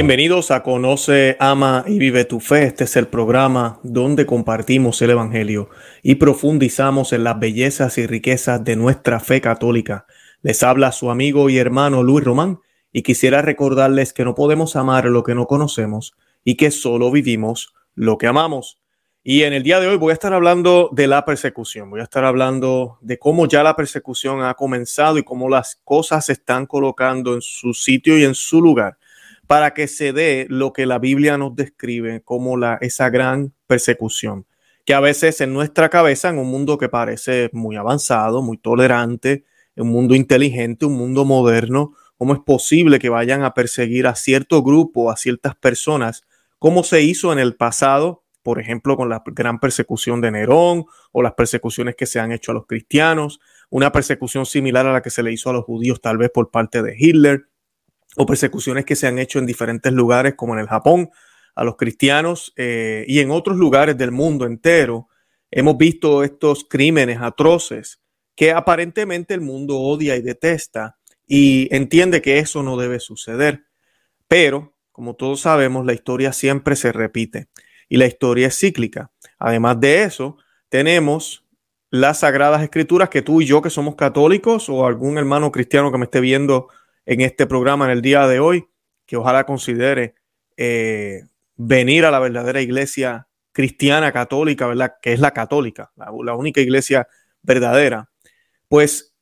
Bienvenidos a Conoce, Ama y Vive tu Fe. Este es el programa donde compartimos el Evangelio y profundizamos en las bellezas y riquezas de nuestra fe católica. Les habla su amigo y hermano Luis Román y quisiera recordarles que no podemos amar lo que no conocemos y que solo vivimos lo que amamos. Y en el día de hoy voy a estar hablando de la persecución, voy a estar hablando de cómo ya la persecución ha comenzado y cómo las cosas se están colocando en su sitio y en su lugar para que se dé lo que la Biblia nos describe como la, esa gran persecución, que a veces en nuestra cabeza, en un mundo que parece muy avanzado, muy tolerante, un mundo inteligente, un mundo moderno, ¿cómo es posible que vayan a perseguir a cierto grupo, a ciertas personas, como se hizo en el pasado por ejemplo, con la gran persecución de Nerón o las persecuciones que se han hecho a los cristianos, una persecución similar a la que se le hizo a los judíos tal vez por parte de Hitler, o persecuciones que se han hecho en diferentes lugares como en el Japón a los cristianos eh, y en otros lugares del mundo entero. Hemos visto estos crímenes atroces que aparentemente el mundo odia y detesta y entiende que eso no debe suceder. Pero, como todos sabemos, la historia siempre se repite y la historia es cíclica. Además de eso, tenemos las sagradas escrituras que tú y yo que somos católicos o algún hermano cristiano que me esté viendo en este programa en el día de hoy, que ojalá considere eh, venir a la verdadera iglesia cristiana católica, ¿verdad? Que es la católica, la, la única iglesia verdadera. Pues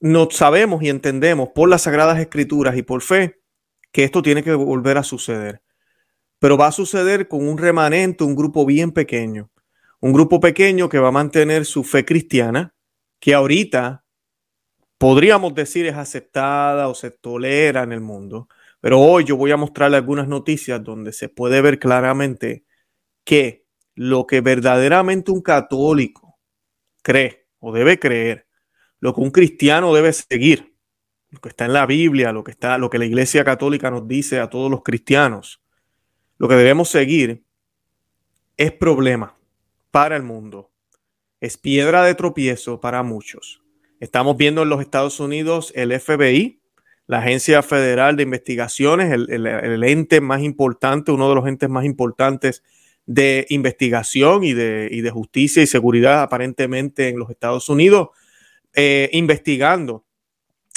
no sabemos y entendemos por las sagradas escrituras y por fe que esto tiene que volver a suceder pero va a suceder con un remanente, un grupo bien pequeño, un grupo pequeño que va a mantener su fe cristiana, que ahorita podríamos decir es aceptada o se tolera en el mundo, pero hoy yo voy a mostrarle algunas noticias donde se puede ver claramente que lo que verdaderamente un católico cree o debe creer, lo que un cristiano debe seguir, lo que está en la Biblia, lo que está, lo que la Iglesia Católica nos dice a todos los cristianos, lo que debemos seguir es problema para el mundo. Es piedra de tropiezo para muchos. Estamos viendo en los Estados Unidos el FBI, la Agencia Federal de Investigaciones, el, ente más importante, uno de los entes más importantes de investigación y de, justicia y seguridad aparentemente en los Estados Unidos, eh, investigando,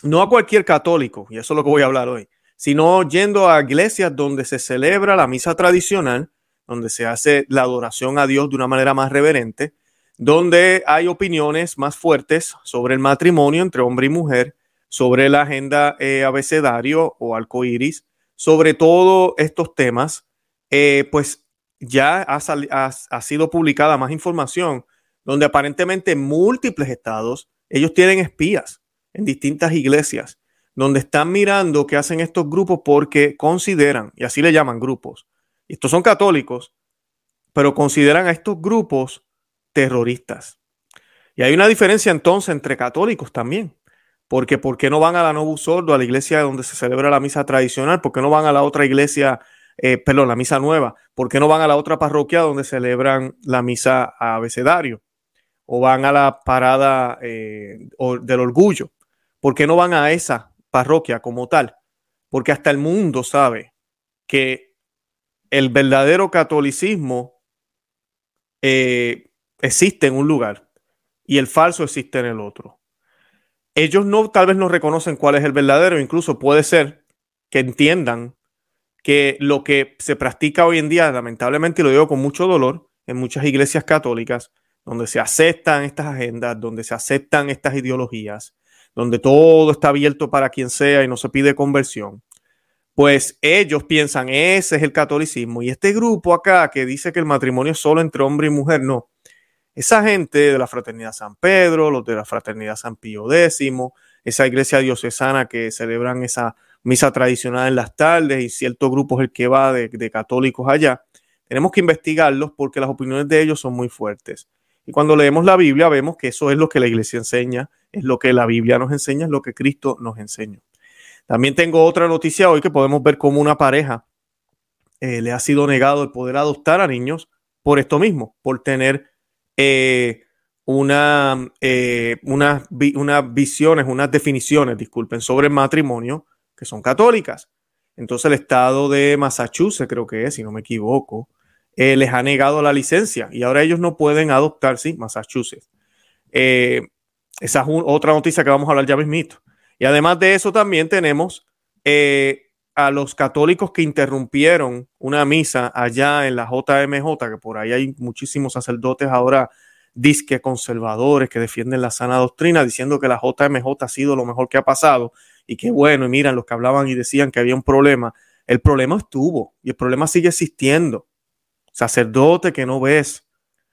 no a cualquier católico, y eso es lo que voy a hablar hoy, sino yendo a iglesias donde se celebra la misa tradicional, donde se hace la adoración a Dios de una manera más reverente, donde hay opiniones más fuertes sobre el matrimonio entre hombre y mujer, sobre la agenda eh, abecedario o arcoíris, sobre todos estos temas, eh, pues ya ha, ha sido publicada más información donde aparentemente en múltiples estados ellos tienen espías en distintas iglesias donde están mirando qué hacen estos grupos porque consideran, y así le llaman grupos, estos son católicos, pero consideran a estos grupos terroristas. Y hay una diferencia entonces entre católicos también, porque ¿por qué no van a la Novus Sordo, a la iglesia donde se celebra la misa tradicional? ¿Por qué no van a la otra iglesia, eh, perdón, la misa nueva? ¿Por qué no van a la otra parroquia donde celebran la misa abecedario? ¿O van a la parada eh, del orgullo? ¿Por qué no van a esa parroquia como tal, porque hasta el mundo sabe que el verdadero catolicismo eh, existe en un lugar y el falso existe en el otro. Ellos no, tal vez no reconocen cuál es el verdadero, incluso puede ser que entiendan que lo que se practica hoy en día, lamentablemente, y lo digo con mucho dolor, en muchas iglesias católicas, donde se aceptan estas agendas, donde se aceptan estas ideologías, donde todo está abierto para quien sea y no se pide conversión, pues ellos piensan, ese es el catolicismo. Y este grupo acá que dice que el matrimonio es solo entre hombre y mujer, no. Esa gente de la Fraternidad San Pedro, los de la Fraternidad San Pío X, esa iglesia diocesana que celebran esa misa tradicional en las tardes y cierto grupo es el que va de, católicos allá, tenemos que investigarlos porque las opiniones de ellos son muy fuertes. Y cuando leemos la Biblia vemos que eso es lo que la iglesia enseña, es lo que la Biblia nos enseña, es lo que Cristo nos enseña. También tengo otra noticia hoy que podemos ver cómo una pareja eh, le ha sido negado el poder adoptar a niños por esto mismo, por tener eh, una, eh, unas visiones, unas definiciones, disculpen, sobre matrimonio que son católicas. Entonces el estado de Massachusetts, creo que es, si no me equivoco, eh, les ha negado la licencia y ahora ellos no pueden adoptar, sí, Massachusetts. Esa es otra noticia que vamos a hablar ya mismito. Y además de eso también tenemos a los católicos que interrumpieron una misa allá en la JMJ, que por ahí hay muchísimos sacerdotes ahora disque conservadores que defienden la sana doctrina, diciendo que la JMJ ha sido lo mejor que ha pasado y que bueno, y miran los que hablaban y decían que había un problema. El problema estuvo y el problema sigue existiendo sacerdote que no ves.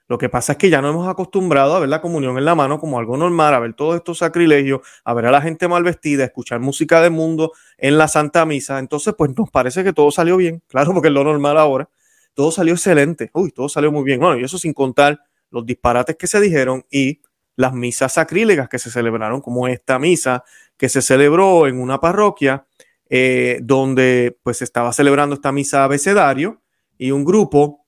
Lo que pasa es que ya no hemos acostumbrado a ver la comunión en la mano como algo normal, a ver todos estos sacrilegios, a ver a la gente mal vestida, a escuchar música del mundo en la Santa Misa. Entonces, pues nos parece que todo salió bien. Claro, porque es lo normal ahora. Todo salió excelente. Uy, todo salió muy bien. Bueno, y eso sin contar los disparates que se dijeron y las misas sacrílegas que se celebraron, como esta misa que se celebró en una parroquia eh, donde pues estaba celebrando esta misa abecedario y un grupo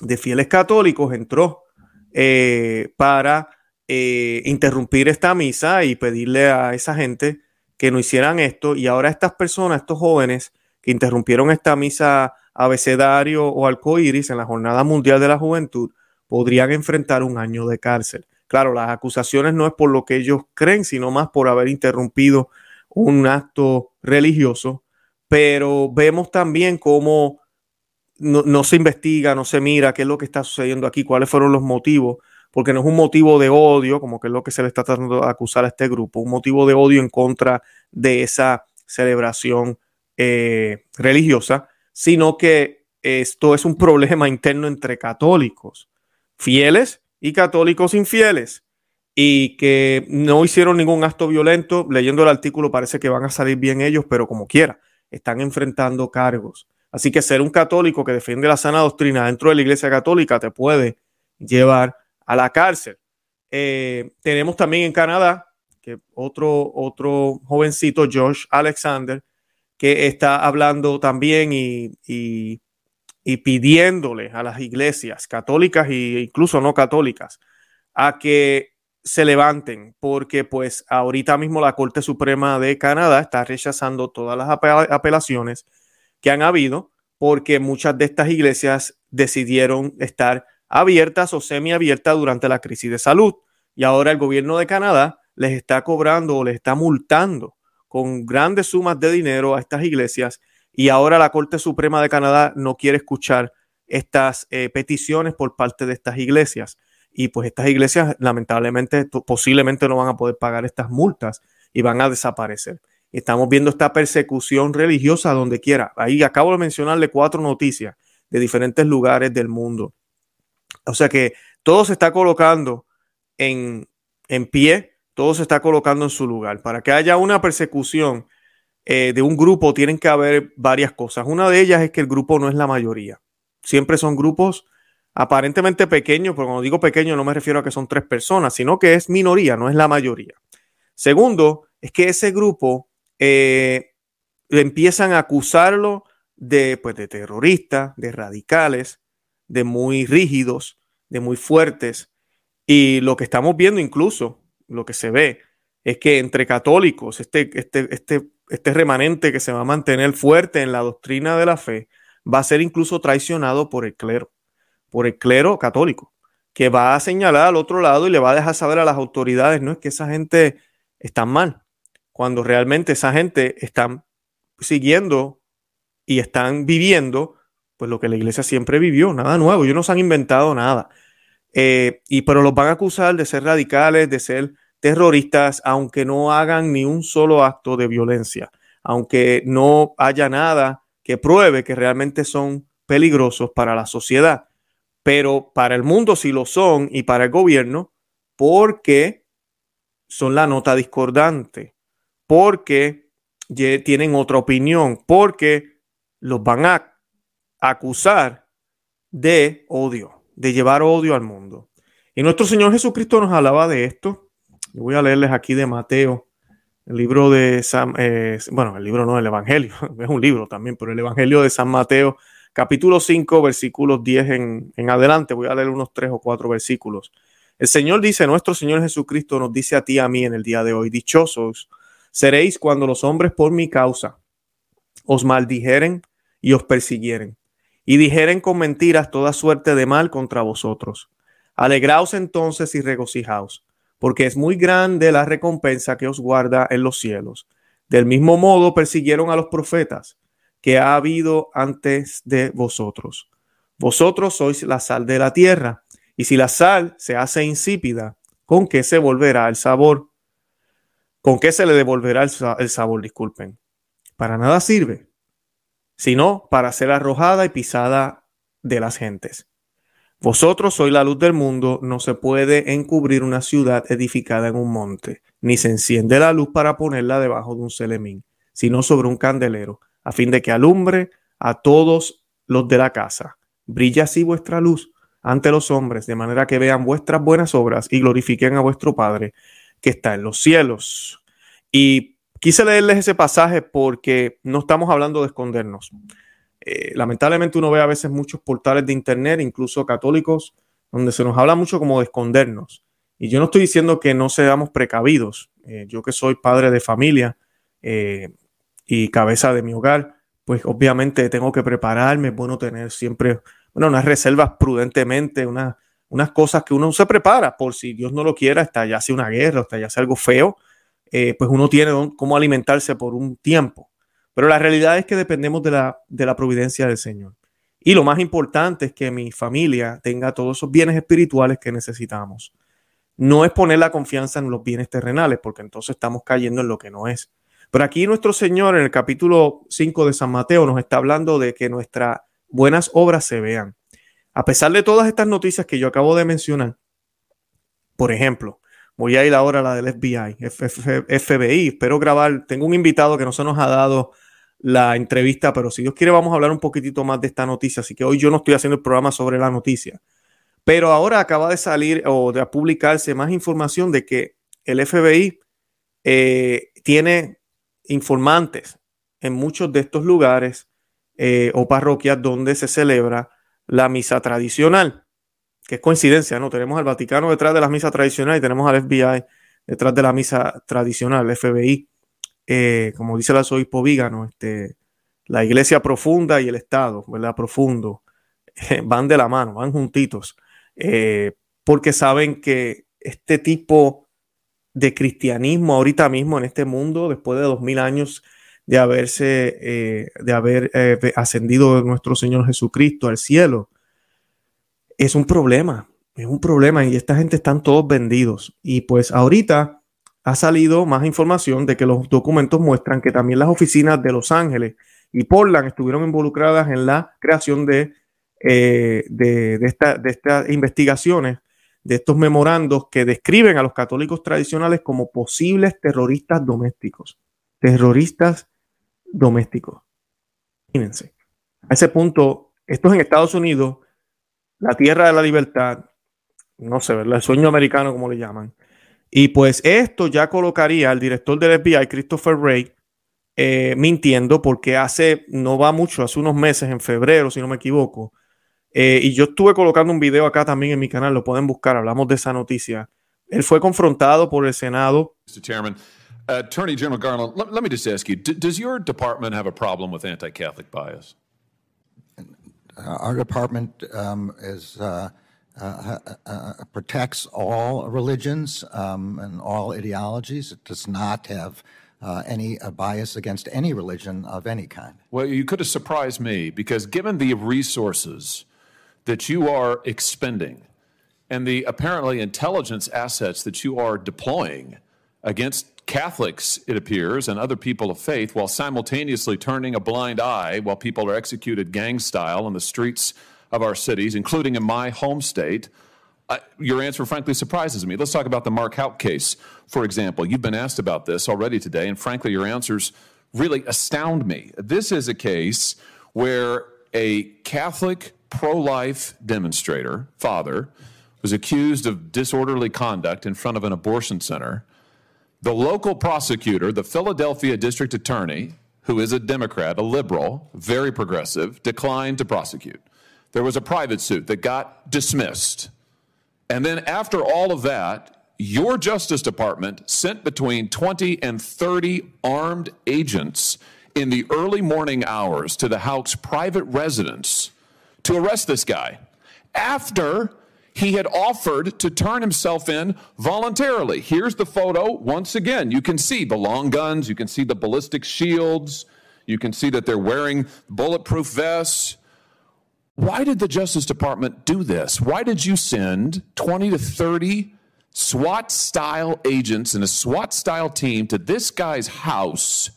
de fieles católicos entró eh, para eh, interrumpir esta misa y pedirle a esa gente que no hicieran esto. Y ahora estas personas, estos jóvenes que interrumpieron esta misa abecedario o arcoíris en la Jornada Mundial de la Juventud, podrían enfrentar un año de cárcel. Claro, las acusaciones no es por lo que ellos creen, sino más por haber interrumpido un acto religioso, pero vemos también cómo no, se investiga, no se mira qué es lo que está sucediendo aquí, cuáles fueron los motivos, porque no es un motivo de odio, como que es lo que se le está tratando de acusar a este grupo, un motivo de odio en contra de esa celebración eh, religiosa, sino que esto es un problema interno entre católicos, fieles y católicos infieles, y que no hicieron ningún acto violento. Leyendo el artículo parece que van a salir bien ellos, pero como quiera, están enfrentando cargos. Así que ser un católico que defiende la sana doctrina dentro de la Iglesia Católica te puede llevar a la cárcel. Eh, tenemos también en Canadá que otro, otro jovencito, Josh Alexander, que está hablando también y, y, pidiéndole a las iglesias católicas e incluso no católicas a que se levanten, porque pues ahorita mismo la Corte Suprema de Canadá está rechazando todas las apelaciones que han habido, porque muchas de estas iglesias decidieron estar abiertas o semiabiertas durante la crisis de salud. Y ahora el gobierno de Canadá les está cobrando o les está multando con grandes sumas de dinero a estas iglesias. Y ahora la Corte Suprema de Canadá no quiere escuchar estas eh, peticiones por parte de estas iglesias. Y pues estas iglesias lamentablemente posiblemente no van a poder pagar estas multas y van a desaparecer. Estamos viendo esta persecución religiosa donde quiera. Ahí acabo de mencionarle cuatro noticias de diferentes lugares del mundo. O sea que todo se está colocando en, en pie, todo se está colocando en su lugar. Para que haya una persecución eh, de un grupo, tienen que haber varias cosas. Una de ellas es que el grupo no es la mayoría. Siempre son grupos aparentemente pequeños, pero cuando digo pequeño no me refiero a que son tres personas, sino que es minoría, no es la mayoría. Segundo, es que ese grupo eh, empiezan a acusarlo de, pues, de terroristas, de radicales, de muy rígidos, de muy fuertes. Y lo que estamos viendo incluso, lo que se ve, es que entre católicos, este, este, este, este remanente que se va a mantener fuerte en la doctrina de la fe, va a ser incluso traicionado por el clero, por el clero católico, que va a señalar al otro lado y le va a dejar saber a las autoridades, no es que esa gente está mal, cuando realmente esa gente está siguiendo y están viviendo pues lo que la iglesia siempre vivió, nada nuevo, ellos no se han inventado nada. Eh, y pero los van a acusar de ser radicales, de ser terroristas, aunque no hagan ni un solo acto de violencia, aunque no haya nada que pruebe que realmente son peligrosos para la sociedad. Pero para el mundo sí lo son y para el gobierno porque son la nota discordante porque tienen otra opinión, porque los van a acusar de odio, de llevar odio al mundo. Y nuestro Señor Jesucristo nos hablaba de esto. voy a leerles aquí de Mateo, el libro de San, eh, bueno, el libro no, el Evangelio, es un libro también, pero el Evangelio de San Mateo, capítulo 5, versículos 10 en, en adelante. Voy a leer unos tres o cuatro versículos. El Señor dice, nuestro Señor Jesucristo nos dice a ti, a mí en el día de hoy, dichosos seréis cuando los hombres por mi causa os maldijeren y os persiguieren, y dijeren con mentiras toda suerte de mal contra vosotros. Alegraos entonces y regocijaos, porque es muy grande la recompensa que os guarda en los cielos. Del mismo modo persiguieron a los profetas que ha habido antes de vosotros. Vosotros sois la sal de la tierra, y si la sal se hace insípida, ¿con qué se volverá el sabor? ¿Con qué se le devolverá el, sabor? Disculpen. Para nada sirve, sino para ser arrojada y pisada de las gentes. Vosotros sois la luz del mundo, no se puede encubrir una ciudad edificada en un monte, ni se enciende la luz para ponerla debajo de un celemín, sino sobre un candelero, a fin de que alumbre a todos los de la casa. Brilla así vuestra luz ante los hombres, de manera que vean vuestras buenas obras y glorifiquen a vuestro Padre que está en los cielos. Y quise leerles ese pasaje porque no estamos hablando de escondernos. Eh, lamentablemente uno ve a veces muchos portales de internet, incluso católicos, donde se nos habla mucho como de escondernos. Y yo no estoy diciendo que no seamos precavidos. Eh, yo que soy padre de familia eh, y cabeza de mi hogar, pues obviamente tengo que prepararme, es bueno tener siempre bueno, unas reservas prudentemente, unas unas cosas que uno se prepara por si Dios no lo quiera, sea una guerra, sea algo feo, eh, pues uno tiene cómo alimentarse por un tiempo. Pero la realidad es que dependemos de la, de la providencia del Señor. Y lo más importante es que mi familia tenga todos esos bienes espirituales que necesitamos. No es poner la confianza en los bienes terrenales, porque entonces estamos cayendo en lo que no es. Pero aquí nuestro Señor en el capítulo 5 de San Mateo nos está hablando de que nuestras buenas obras se vean. A pesar de todas estas noticias que yo acabo de mencionar, por ejemplo, voy a ir ahora a la del FBI, FBI, espero grabar, tengo un invitado que no se nos ha dado la entrevista, pero si Dios quiere vamos a hablar un poquitito más de esta noticia, así que hoy yo no estoy haciendo el programa sobre la noticia. Pero ahora acaba de salir o de publicarse más información de que el FBI eh, tiene informantes en muchos de estos lugares eh, o parroquias donde se celebra la misa tradicional, que es coincidencia, ¿no? Tenemos al Vaticano detrás de la misa tradicional y tenemos al FBI detrás de la misa tradicional, el FBI, eh, como dice el arzobispo Vígano, este, la iglesia profunda y el Estado, ¿verdad? Profundo, van de la mano, van juntitos, eh, porque saben que este tipo de cristianismo ahorita mismo en este mundo, después de dos mil años de haberse, eh, de haber eh, ascendido nuestro Señor Jesucristo al cielo. Es un problema, es un problema y esta gente están todos vendidos. Y pues ahorita ha salido más información de que los documentos muestran que también las oficinas de Los Ángeles y Portland estuvieron involucradas en la creación de, eh, de, de, esta, de estas investigaciones, de estos memorandos que describen a los católicos tradicionales como posibles terroristas domésticos. Terroristas doméstico. Imagínense. A ese punto, esto es en Estados Unidos, la tierra de la libertad, no sé, el sueño americano, como le llaman. Y pues esto ya colocaría al director del FBI, Christopher Wray, eh, mintiendo, porque hace, no va mucho, hace unos meses, en febrero, si no me equivoco, eh, y yo estuve colocando un video acá también en mi canal, lo pueden buscar, hablamos de esa noticia. Él fue confrontado por el Senado. Attorney General Garland, let, let, me just ask you does your department have a problem with anti Catholic bias? Uh, our department um, is. Uh, uh, uh, uh, protects all religions um, and all ideologies. It does not have any bias against any religion of any kind. Well, you could have surprised me because given the resources that you are expending and the apparently intelligence assets that you are deploying against Catholics, it appears, and other people of faith, while simultaneously turning a blind eye while people are executed gang style in the streets of our cities, including in my home state. Uh, your answer frankly surprises me. Let's talk about the Mark Hout case, for example. You've been asked about this already today, and frankly, your answers really astound me. This is a case where a Catholic pro life demonstrator, father, was accused of disorderly conduct in front of an abortion center. The local prosecutor, the Philadelphia district attorney, who is a Democrat, a liberal, very progressive, declined to prosecute. There was a private suit that got dismissed. And then after all of that, your Justice Department sent between 20 and 30 armed agents in the early morning hours to the Houck's private residence to arrest this guy after he had offered to turn himself in voluntarily. Here's the photo. Once again, you can see the long guns, you can see the ballistic shields, you can see that they're wearing bulletproof vests. Why did the Justice Department do this? Why did you send 20 to 30 SWAT style agents and a SWAT style team to this guy's house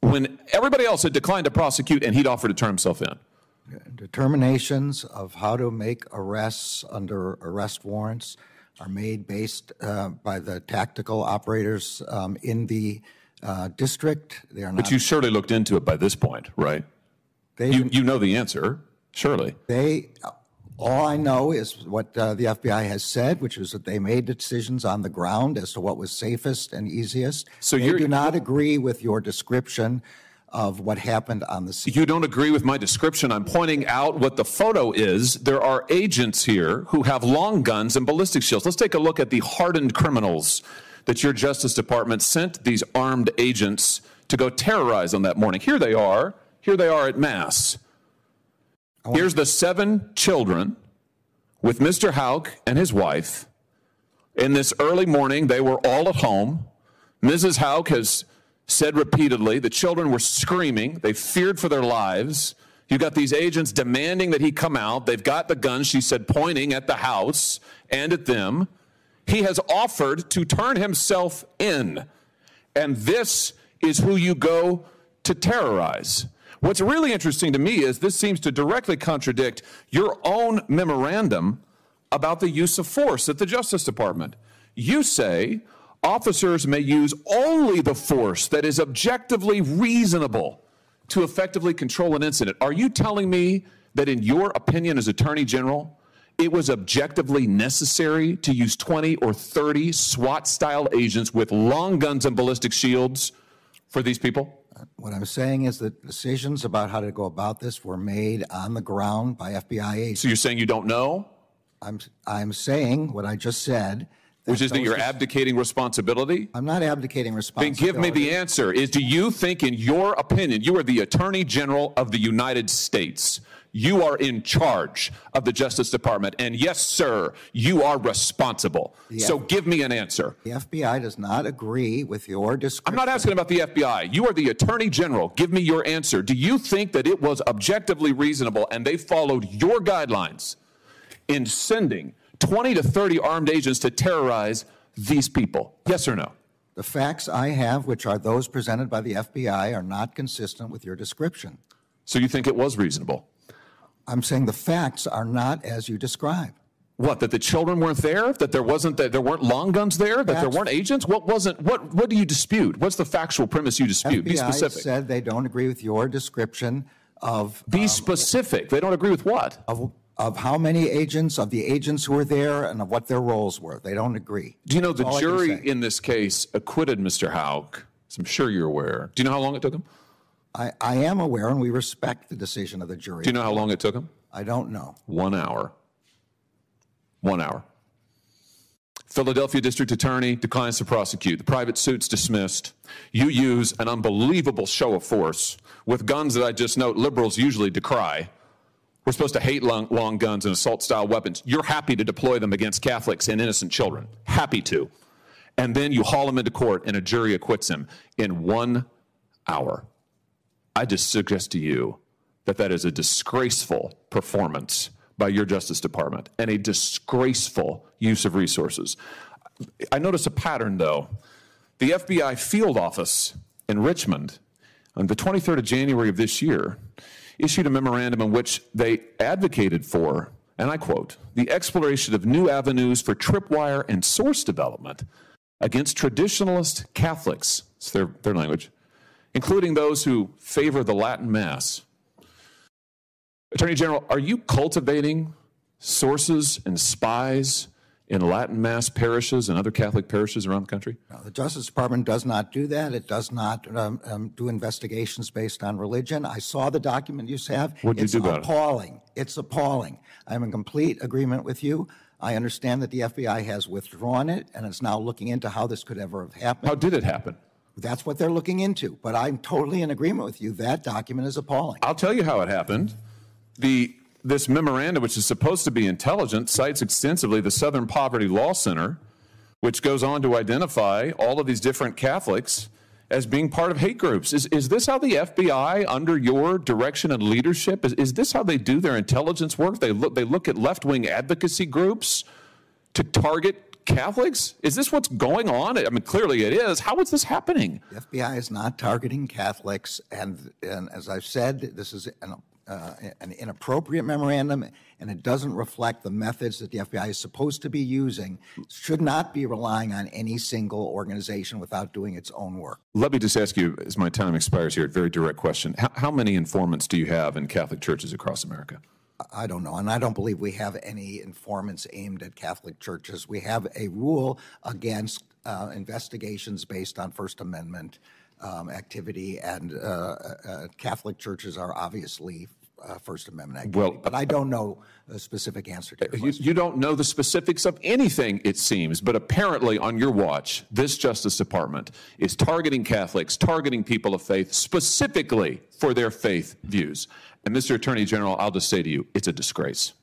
when everybody else had declined to prosecute and he'd offered to turn himself in? Determinations of how to make arrests under arrest warrants are made based uh, by the tactical operators um, in the uh, district. They are not. But you surely looked into it by this point, right? they, You, you know the answer, surely. they, all I know is what uh, the FBI has said, which is that they made decisions on the ground as to what was safest and easiest. So you're- do not agree with your description of what happened on the scene. You don't agree with my description. I'm pointing out what the photo is. There are agents here who have long guns and ballistic shields. Let's take a look at the hardened criminals that your Justice Department sent these armed agents to go terrorize on that morning. Here they are. Here they are at Mass. Here's the seven children with Mr. Houck and his wife. In this early morning, they were all at home. Mrs. Houck has said repeatedly the children were screaming. They feared for their lives. You've got these agents demanding that he come out. They've got the guns, she said, pointing at the house and at them. He has offered to turn himself in. And this is who you go to terrorize. What's really interesting to me is this seems to directly contradict your own memorandum about the use of force at the Justice Department. You say officers may use only the force that is objectively reasonable to effectively control an incident. Are you telling me that, in your opinion as Attorney General, it was objectively necessary to use 20 or 30 SWAT style agents with long guns and ballistic shields for these people? What I'm saying is that decisions about how to go about this were made on the ground by FBI agents. So you're saying you don't know? I'm, I'm saying what I just said. Which is that you're abdicating responsibility? I'm not abdicating responsibility. Then give me the answer. Is do you think, in your opinion, you are the Attorney General of the United States? You are in charge of the Justice Department. And yes, sir, you are responsible. So give me an answer. The FBI does not agree with your description. I'm not asking about the FBI. You are the Attorney General. Give me your answer. Do you think that it was objectively reasonable and they followed your guidelines in sending 20 to 30 armed agents to terrorize these people? Yes or no? The facts I have, which are those presented by the FBI, are not consistent with your description. So you think it was reasonable? I'm saying the facts are not as you describe. What? That the children weren't there? That there wasn't? That there weren't long guns there? That there weren't agents? What wasn't? What? What do you dispute? What's the factual premise you dispute? Be FBI specific. said they don't agree with your description of Be um, specific. They don't agree with what? of, of how many agents, of the agents who were there, and of what their roles were. They don't agree. Do you know the jury in this case acquitted Mr. As I'm sure you're aware. Do you know how long it took him? I, I am aware, and we respect the decision of the jury. Do you know how long it took him? I don't know. One hour. One hour. Philadelphia District Attorney declines to prosecute. The private suit's dismissed. You use an unbelievable show of force with guns that I just note liberals usually decry. We're supposed to hate long, long guns and assault style weapons. You're happy to deploy them against Catholics and innocent children. Happy to. And then you haul him into court and a jury acquits him in one hour. I just suggest to you that that is a disgraceful performance by your Justice Department and a disgraceful use of resources. I notice a pattern, though. The FBI field office in Richmond on the 23rd of January of this year issued a memorandum in which they advocated for, and I quote, the exploration of new avenues for tripwire and source development against traditionalist Catholics, it's their, their language, including those who favor the Latin Mass. Attorney General, are you cultivating sources and spies in Latin Mass parishes and other Catholic parishes around the country? Now, the Justice Department does not do that. It does not um, um, do investigations based on religion. I saw the document you have. What'd you it's do about it? appalling. It's appalling. I'm in complete agreement with you. I understand that the FBI has withdrawn it and is now looking into how this could ever have happened. How did it happen? That's what they're looking into. But I'm totally in agreement with you. That document is appalling. I'll tell you how it happened. The this memorandum, which is supposed to be intelligent, cites extensively the Southern Poverty Law Center, which goes on to identify all of these different Catholics as being part of hate groups. Is, is this how the FBI, under your direction and leadership, is, is this how they do their intelligence work? They look, they look at left wing advocacy groups to target Catholics? Is this what's going on? I mean, clearly it is. How is this happening? The FBI is not targeting Catholics. And, and as I've said, this is an uh, an inappropriate memorandum and it doesn't reflect the methods that the FBI is supposed to be using, should not be relying on any single organization without doing its own work. Let me just ask you, as my time expires here, a very direct question. How, how many informants do you have in Catholic churches across America? I don't know, and I don't believe we have any informants aimed at Catholic churches. We have a rule against uh, investigations based on First Amendment um, activity, and uh, uh, Catholic churches are obviously uh, First Amendment activity. Well, but I don't know a specific answer to your you, you, don't know the specifics of anything, it seems. But apparently, on your watch, this Justice Department is targeting Catholics, targeting people of faith specifically for their faith views. And Mr. Attorney General, I'll just say to you, it's a disgrace.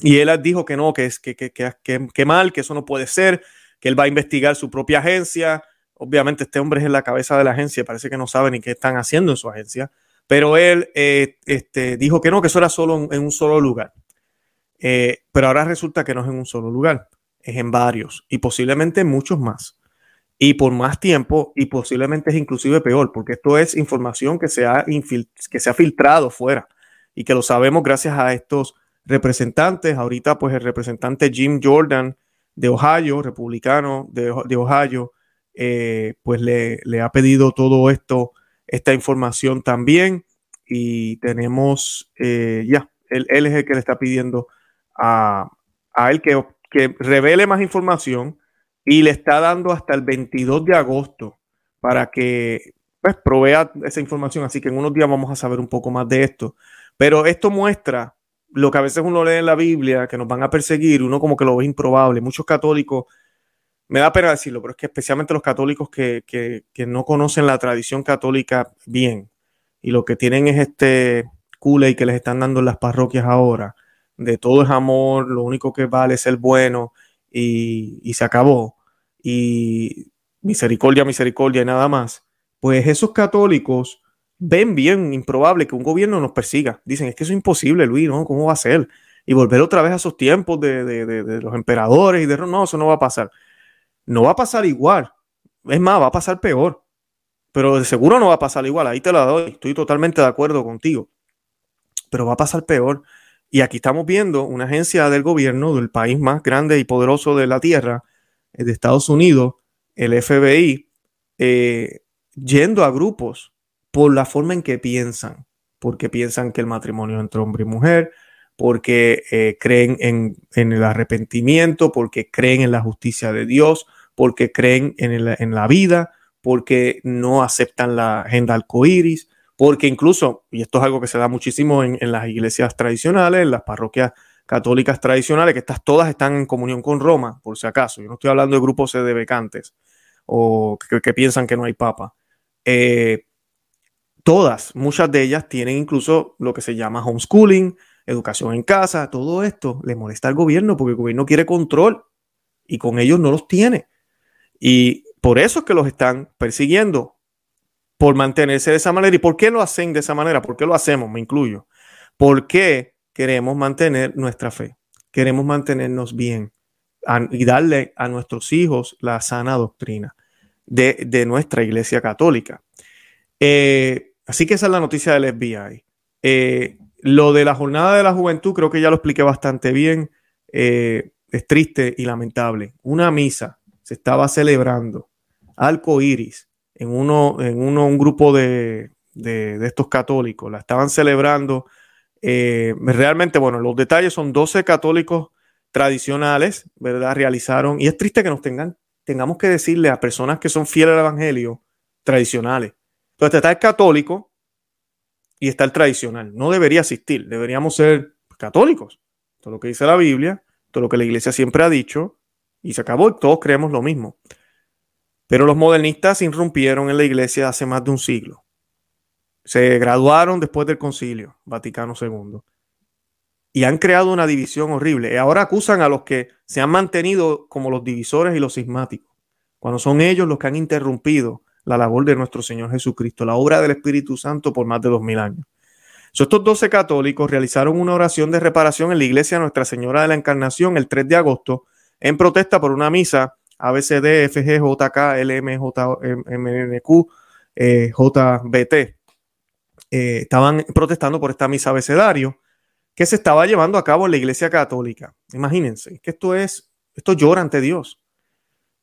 Y él dijo que no, que es que, que, que, que mal, que eso no puede ser, que él va a investigar su propia agencia. Obviamente, este hombre es en la cabeza de la agencia, parece que no sabe ni qué están haciendo en su agencia pero él eh, este, dijo que no, que eso era solo en, un solo lugar. Eh, pero ahora resulta que no es en un solo lugar, es en varios y posiblemente muchos más. Y por más tiempo y posiblemente es inclusive peor, porque esto es información que se ha, que se ha filtrado fuera y que lo sabemos gracias a estos representantes. Ahorita pues el representante Jim Jordan de Ohio, republicano de, Ohio, eh, pues le, le ha pedido todo esto esta información también y tenemos, eh, ya, él, es el que le está pidiendo a, él que, que revele más información y le está dando hasta el 22 de agosto para que pues, provea esa información. Así que en unos días vamos a saber un poco más de esto. Pero esto muestra lo que a veces uno lee en la Biblia, que nos van a perseguir, uno como que lo ve improbable. Muchos católicos me da pena decirlo, pero es que especialmente los católicos que, no conocen la tradición católica bien y lo que tienen es este y que les están dando en las parroquias ahora, de todo es amor, lo único que vale es el bueno y, y se acabó. Y misericordia, misericordia y nada más. Pues esos católicos ven bien improbable que un gobierno nos persiga. Dicen, es que eso es imposible, Luis, ¿no? ¿Cómo va a ser? Y volver otra vez a esos tiempos de, de los emperadores y de... No, eso no va a pasar. No va a pasar igual. Es más, va a pasar peor. Pero de seguro no va a pasar igual. Ahí te la doy. Estoy totalmente de acuerdo contigo. Pero va a pasar peor. Y aquí estamos viendo una agencia del gobierno del país más grande y poderoso de la Tierra, eh, de Estados Unidos, el FBI, eh, yendo a grupos por la forma en que piensan. Porque piensan que el matrimonio entre hombre y mujer, porque eh, creen en, el arrepentimiento, porque creen en la justicia de Dios, porque creen en, la vida, porque no aceptan la agenda arcoíris, porque incluso, y esto es algo que se da muchísimo en, las iglesias tradicionales, en las parroquias católicas tradicionales, que estas todas están en comunión con Roma, por si acaso. Yo no estoy hablando de grupos de becantes o que, piensan que no hay papa. Eh, todas, muchas de ellas tienen incluso lo que se llama homeschooling, educación en casa, todo esto le molesta al gobierno porque el gobierno quiere control y con ellos no los tiene. Y por eso es que los están persiguiendo, por mantenerse de esa manera. ¿Y por qué lo hacen de esa manera? ¿Por qué lo hacemos? Me incluyo. Porque queremos mantener nuestra fe, queremos mantenernos bien y darle a nuestros hijos la sana doctrina de, nuestra iglesia católica. Eh, así que esa es la noticia del FBI. Eh, lo de la jornada de la juventud, creo que ya lo expliqué bastante bien. Eh, es triste y lamentable. Una misa se estaba celebrando, alco iris, en uno, en uno, un grupo de, estos católicos, la estaban celebrando. Eh, realmente, bueno, los detalles son 12 católicos tradicionales, ¿verdad? Realizaron, y es triste que nos tengan, tengamos que decirle a personas que son fieles al Evangelio tradicionales. Entonces, está el católico, y está el tradicional. No debería existir, deberíamos ser católicos. Todo lo que dice la Biblia, todo lo que la iglesia siempre ha dicho, y se acabó, todos creemos lo mismo. Pero los modernistas irrumpieron en la iglesia hace más de un siglo. Se graduaron después del concilio Vaticano II y han creado una división horrible. Y ahora acusan a los que se han mantenido como los divisores y los sismáticos, cuando son ellos los que han interrumpido la labor de nuestro Señor Jesucristo, la obra del Espíritu Santo por más de dos mil años. estos doce católicos realizaron una oración de reparación en la iglesia Nuestra Señora de la Encarnación el 3 de agosto en protesta por una misa ABCD, FG, JK, LM, JMNQ, eh, JBT. Eh, estaban protestando por esta misa abecedario que se estaba llevando a cabo en la Iglesia Católica. Imagínense que esto es, esto llora ante Dios.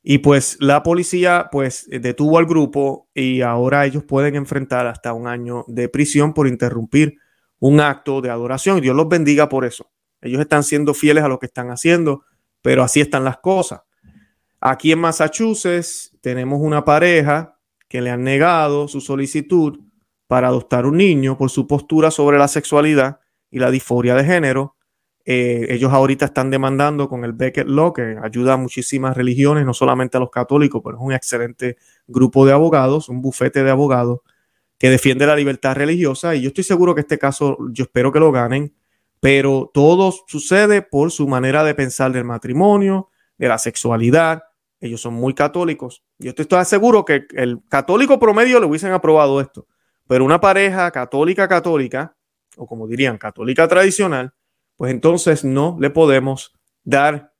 Y pues la policía pues detuvo al grupo y ahora ellos pueden enfrentar hasta un año de prisión por interrumpir un acto de adoración. Dios los bendiga por eso. Ellos están siendo fieles a lo que están haciendo, pero así están las cosas. Aquí en Massachusetts tenemos una pareja que le han negado su solicitud para adoptar un niño por su postura sobre la sexualidad y la disforia de género. Eh, ellos ahorita están demandando con el Beckett Law, que ayuda a muchísimas religiones, no solamente a los católicos, pero es un excelente grupo de abogados, un bufete de abogados que defiende la libertad religiosa. Y yo estoy seguro que este caso, yo espero que lo ganen, pero todo sucede por su manera de pensar del matrimonio, de la sexualidad. Ellos son muy católicos. Yo estoy seguro que el católico promedio le hubiesen aprobado esto, pero una pareja católica católica o como dirían, católica tradicional, pues entonces no le podemos dar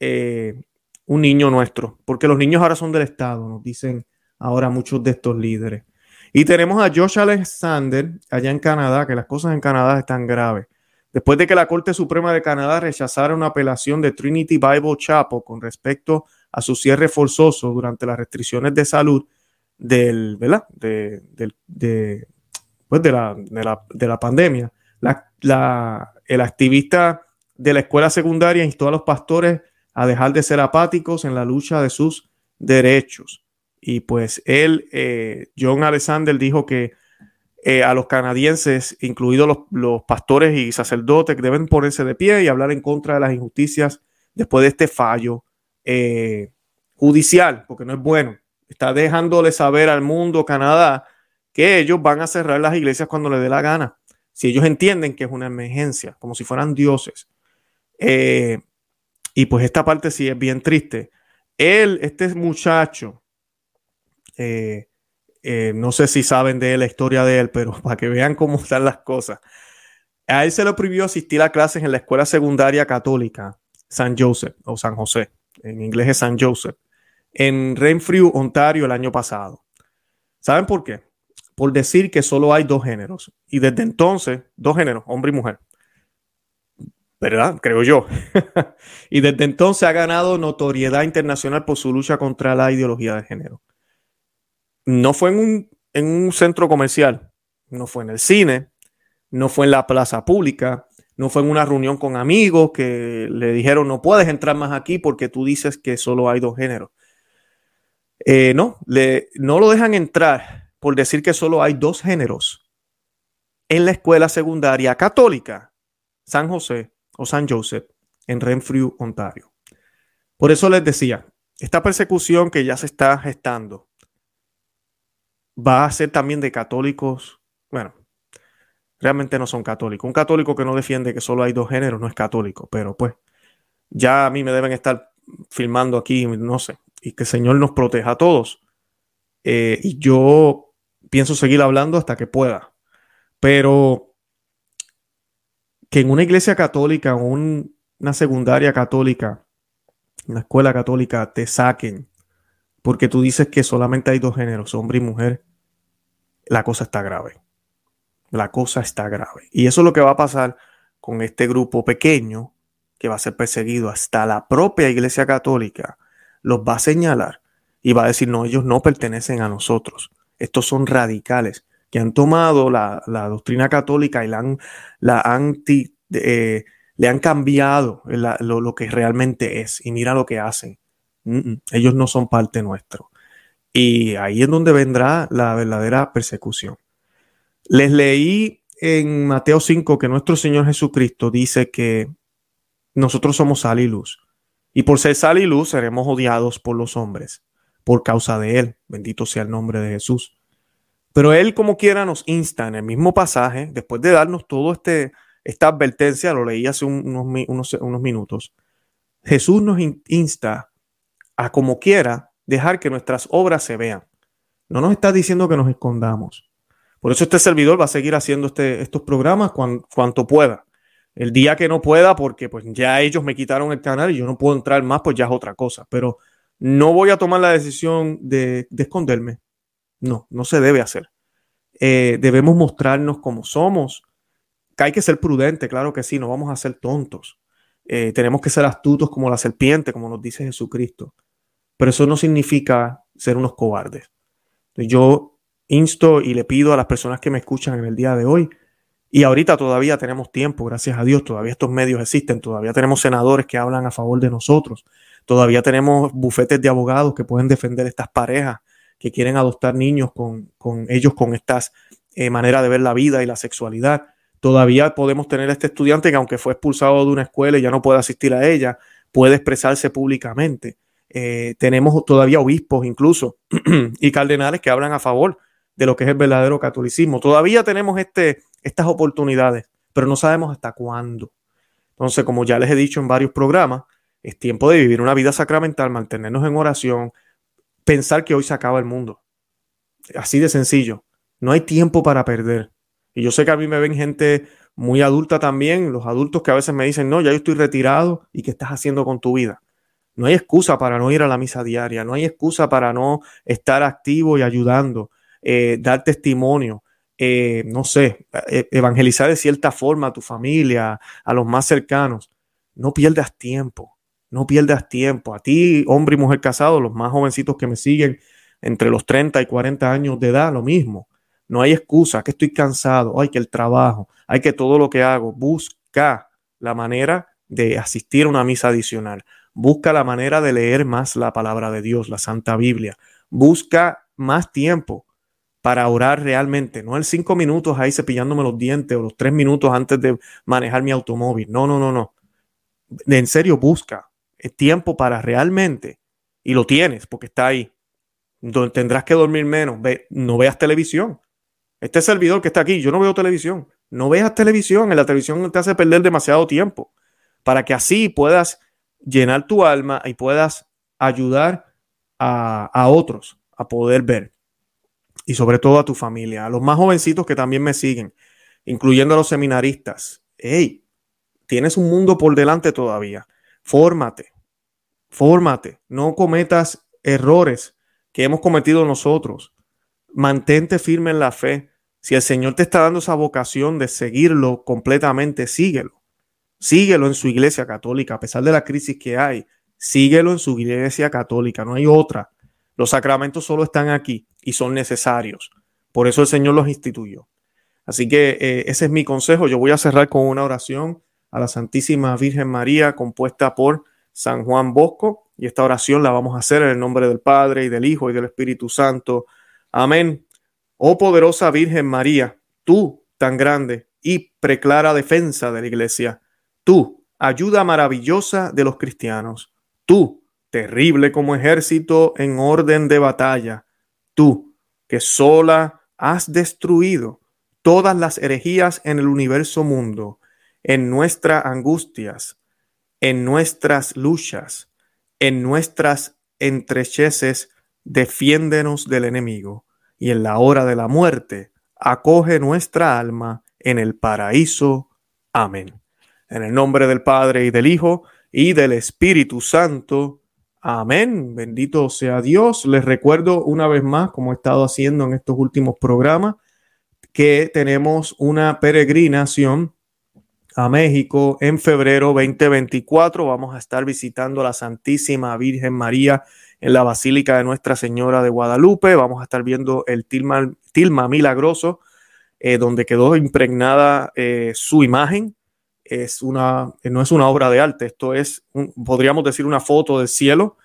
eh, un niño nuestro, porque los niños ahora son del Estado, nos dicen ahora muchos de estos líderes. Y tenemos a Josh Alexander allá en Canadá, que las cosas en Canadá están graves. Después de que la Corte Suprema de Canadá rechazara una apelación de Trinity Bible Chapel con respecto a su cierre forzoso durante las restricciones de salud del, ¿verdad? de, pues, de, la, de, la, pandemia, la, el activista de la escuela secundaria instó a los pastores a dejar de ser apáticos en la lucha de sus derechos. Y pues él, eh, John Alexander, dijo que eh, a los canadienses, incluidos los, pastores y sacerdotes, deben ponerse de pie y hablar en contra de las injusticias después de este fallo eh, judicial, porque no es bueno. Está dejándole saber al mundo, Canadá, que ellos van a cerrar las iglesias cuando les dé la gana. Si ellos entienden que es una emergencia, como si fueran dioses. Eh, y pues esta parte sí es bien triste. Él, este muchacho, eh, eh, no sé si saben de la historia de él, pero para que vean cómo están las cosas. A él se le prohibió asistir a clases en la escuela secundaria católica San Joseph o San José, en inglés es San Joseph, en Renfrew, Ontario, el año pasado. ¿Saben por qué? Por decir que solo hay dos géneros. Y desde entonces, dos géneros, hombre y mujer. ¿Verdad? Creo yo. y desde entonces ha ganado notoriedad internacional por su lucha contra la ideología de género. No fue en un, en un centro comercial, no fue en el cine, no fue en la plaza pública, no fue en una reunión con amigos que le dijeron no puedes entrar más aquí porque tú dices que solo hay dos géneros. Eh, no, le, no lo dejan entrar por decir que solo hay dos géneros en la escuela secundaria católica, San José o San Joseph, en Renfrew, Ontario. Por eso les decía, esta persecución que ya se está gestando va a ser también de católicos, bueno, realmente no son católicos. Un católico que no defiende que solo hay dos géneros no es católico, pero pues ya a mí me deben estar filmando aquí, no sé, y que el Señor nos proteja a todos. Eh, y yo pienso seguir hablando hasta que pueda. Pero que en una iglesia católica o una secundaria católica, una escuela católica, te saquen porque tú dices que solamente hay dos géneros, hombre y mujer, la cosa está grave. La cosa está grave. Y eso es lo que va a pasar con este grupo pequeño que va a ser perseguido hasta la propia iglesia católica. Los va a señalar y va a decir, no, ellos no pertenecen a nosotros. Estos son radicales que han tomado la, doctrina católica y la han, la eh, le han cambiado lo, que realmente es. Y mira lo que hacen. ellos no son parte nuestro. Y ahí es donde vendrá la verdadera persecución. Les leí en Mateo 5 que nuestro Señor Jesucristo dice que nosotros somos sal y luz. Y por ser sal y luz seremos odiados por los hombres por causa de Él. Bendito sea el nombre de Jesús. Pero Él como quiera nos insta en el mismo pasaje, después de darnos todo este, esta advertencia, lo leí hace unos, unos, unos minutos, Jesús nos insta a como quiera dejar que nuestras obras se vean. No nos está diciendo que nos escondamos. Por eso este servidor va a seguir haciendo este, estos programas cuanto pueda. El día que no pueda, porque pues ya ellos me quitaron el canal y yo no puedo entrar más, pues ya es otra cosa. Pero no voy a tomar la decisión de, esconderme. No, no se debe hacer. Eh, debemos mostrarnos como somos. Hay que ser prudente, claro que sí, no vamos a ser tontos. Eh, tenemos que ser astutos como la serpiente, como nos dice Jesucristo. Pero eso no significa ser unos cobardes. Yo insto y le pido a las personas que me escuchan en el día de hoy y ahorita todavía tenemos tiempo, gracias a Dios, todavía estos medios existen, todavía tenemos senadores que hablan a favor de nosotros, todavía tenemos bufetes de abogados que pueden defender estas parejas que quieren adoptar niños con, ellos con estas eh, maneras de ver la vida y la sexualidad. Todavía podemos tener a este estudiante que aunque fue expulsado de una escuela y ya no puede asistir a ella, puede expresarse públicamente. Eh, tenemos todavía obispos incluso y cardenales que hablan a favor de lo que es el verdadero catolicismo. Todavía tenemos este, estas oportunidades, pero no sabemos hasta cuándo. Entonces, como ya les he dicho en varios programas, es tiempo de vivir una vida sacramental, mantenernos en oración, pensar que hoy se acaba el mundo. Así de sencillo. No hay tiempo para perder. Y yo sé que a mí me ven gente muy adulta también, los adultos que a veces me dicen, no, ya yo estoy retirado y qué estás haciendo con tu vida. No hay excusa para no ir a la misa diaria, no hay excusa para no estar activo y ayudando, eh, dar testimonio, eh, no sé, e, evangelizar de cierta forma a tu familia, a los más cercanos. No pierdas tiempo, no pierdas tiempo. A ti, hombre y mujer casado, los más jovencitos que me siguen, entre los 30 y 40 años de edad, lo mismo. No hay excusa, que estoy cansado, hay que el trabajo, hay que todo lo que hago. Busca la manera de asistir a una misa adicional. Busca la manera de leer más la palabra de Dios, la Santa Biblia. Busca más tiempo para orar realmente, no el cinco minutos ahí cepillándome los dientes o los tres minutos antes de manejar mi automóvil. No, no, no, no. En serio, busca tiempo para realmente, y lo tienes porque está ahí. Tendrás que dormir menos. no veas televisión. Este servidor que está aquí, yo no veo televisión. No veas televisión. En la televisión te hace perder demasiado tiempo para que así puedas llenar tu alma y puedas ayudar a, a otros a poder ver y sobre todo a tu familia, a los más jovencitos que también me siguen, incluyendo a los seminaristas. Hey, tienes un mundo por delante todavía. Fórmate, fórmate, no cometas errores que hemos cometido nosotros. Mantente firme en la fe. Si el Señor te está dando esa vocación de seguirlo completamente, síguelo. Síguelo en su iglesia católica, a pesar de la crisis que hay. Síguelo en su iglesia católica, no hay otra. Los sacramentos solo están aquí y son necesarios. Por eso el Señor los instituyó. Así que eh, ese es mi consejo. Yo voy a cerrar con una oración a la Santísima Virgen María compuesta por San Juan Bosco. Y esta oración la vamos a hacer en el nombre del Padre y del Hijo y del Espíritu Santo. Amén. Oh poderosa Virgen María, tú tan grande y preclara defensa de la Iglesia, tú, ayuda maravillosa de los cristianos, tú, terrible como ejército en orden de batalla, tú que sola has destruido todas las herejías en el universo mundo, en nuestras angustias, en nuestras luchas, en nuestras entrecheces, defiéndenos del enemigo, y en la hora de la muerte, acoge nuestra alma en el paraíso. Amén. En el nombre del Padre y del Hijo y del Espíritu Santo. Amén. Bendito sea Dios. Les recuerdo una vez más, como he estado haciendo en estos últimos programas, que tenemos una peregrinación a México en febrero 2024. Vamos a estar visitando la Santísima Virgen María en la Basílica de Nuestra Señora de Guadalupe. Vamos a estar viendo el tilma, tilma milagroso, eh, donde quedó impregnada eh, su imagen es una, no es una obra de arte, esto es, podríamos decir, una foto del cielo.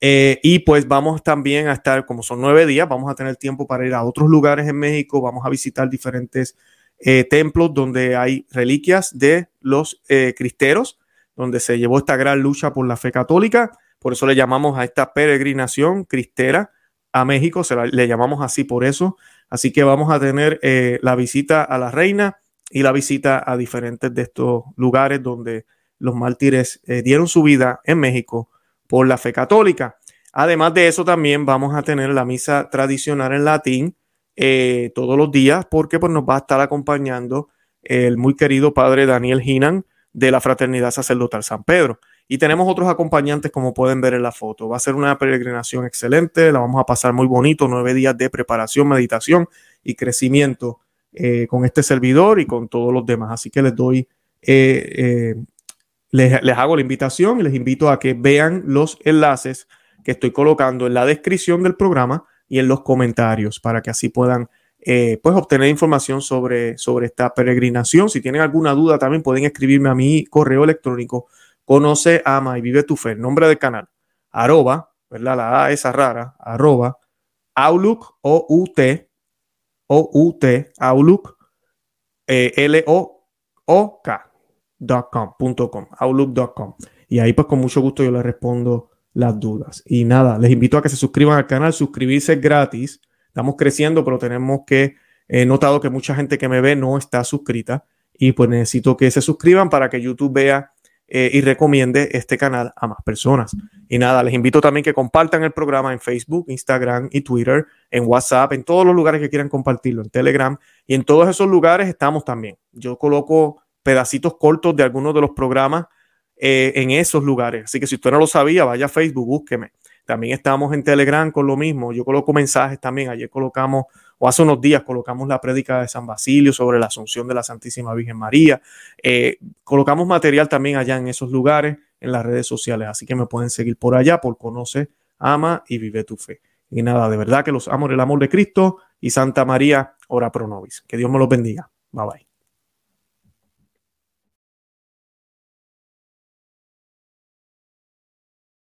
Eh, y pues vamos también a estar, como son nueve días, vamos a tener tiempo para ir a otros lugares en México, vamos a visitar diferentes eh, templos donde hay reliquias de los eh, cristeros, donde se llevó esta gran lucha por la fe católica. Por eso le llamamos a esta peregrinación cristera a México, se le llamamos así por eso. Así que vamos a tener eh, la visita a la reina y la visita a diferentes de estos lugares donde los mártires eh, dieron su vida en México por la fe católica. Además de eso, también vamos a tener la misa tradicional en latín eh, todos los días, porque pues, nos va a estar acompañando el muy querido padre Daniel Hinan de la Fraternidad Sacerdotal San Pedro. Y tenemos otros acompañantes, como pueden ver en la foto. Va a ser una peregrinación excelente, la vamos a pasar muy bonito, nueve días de preparación, meditación y crecimiento eh, con este servidor y con todos los demás. Así que les doy, eh, les, les hago la invitación y les invito a que vean los enlaces que estoy colocando en la descripción del programa y en los comentarios para que así puedan eh, pues obtener información sobre, sobre esta peregrinación. Si tienen alguna duda también pueden escribirme a mi correo electrónico conoce, ama y vive tu fe, nombre del canal, arroba, ¿verdad? La A esa rara, arroba, outlook, o u t o u t outlook, eh, l o o k com, outlook.com. Y ahí pues con mucho gusto yo les respondo las dudas. Y nada, les invito a que se suscriban al canal. Suscribirse es gratis. Estamos creciendo, pero tenemos que, he notado que mucha gente que me ve no está suscrita y pues necesito que se suscriban para que YouTube vea eh, y recomiende este canal a más personas. Y nada, les invito también que compartan el programa en Facebook, Instagram y Twitter, en WhatsApp, en todos los lugares que quieran compartirlo, en Telegram y en todos esos lugares estamos también. Yo coloco pedacitos cortos de algunos de los programas eh, en esos lugares. Así que si usted no lo sabía, vaya a Facebook, búsqueme. También estamos en Telegram con lo mismo. Yo coloco mensajes también. Ayer colocamos, o hace unos días colocamos la prédica de San Basilio sobre la Asunción de la Santísima Virgen María. Eh, colocamos material también allá en esos lugares, en las redes sociales. Así que me pueden seguir por allá por Conoce, Ama y Vive tu Fe. Y nada, de verdad que los amo el amor de Cristo y Santa María, ora pro nobis. Que Dios me los bendiga. Bye bye.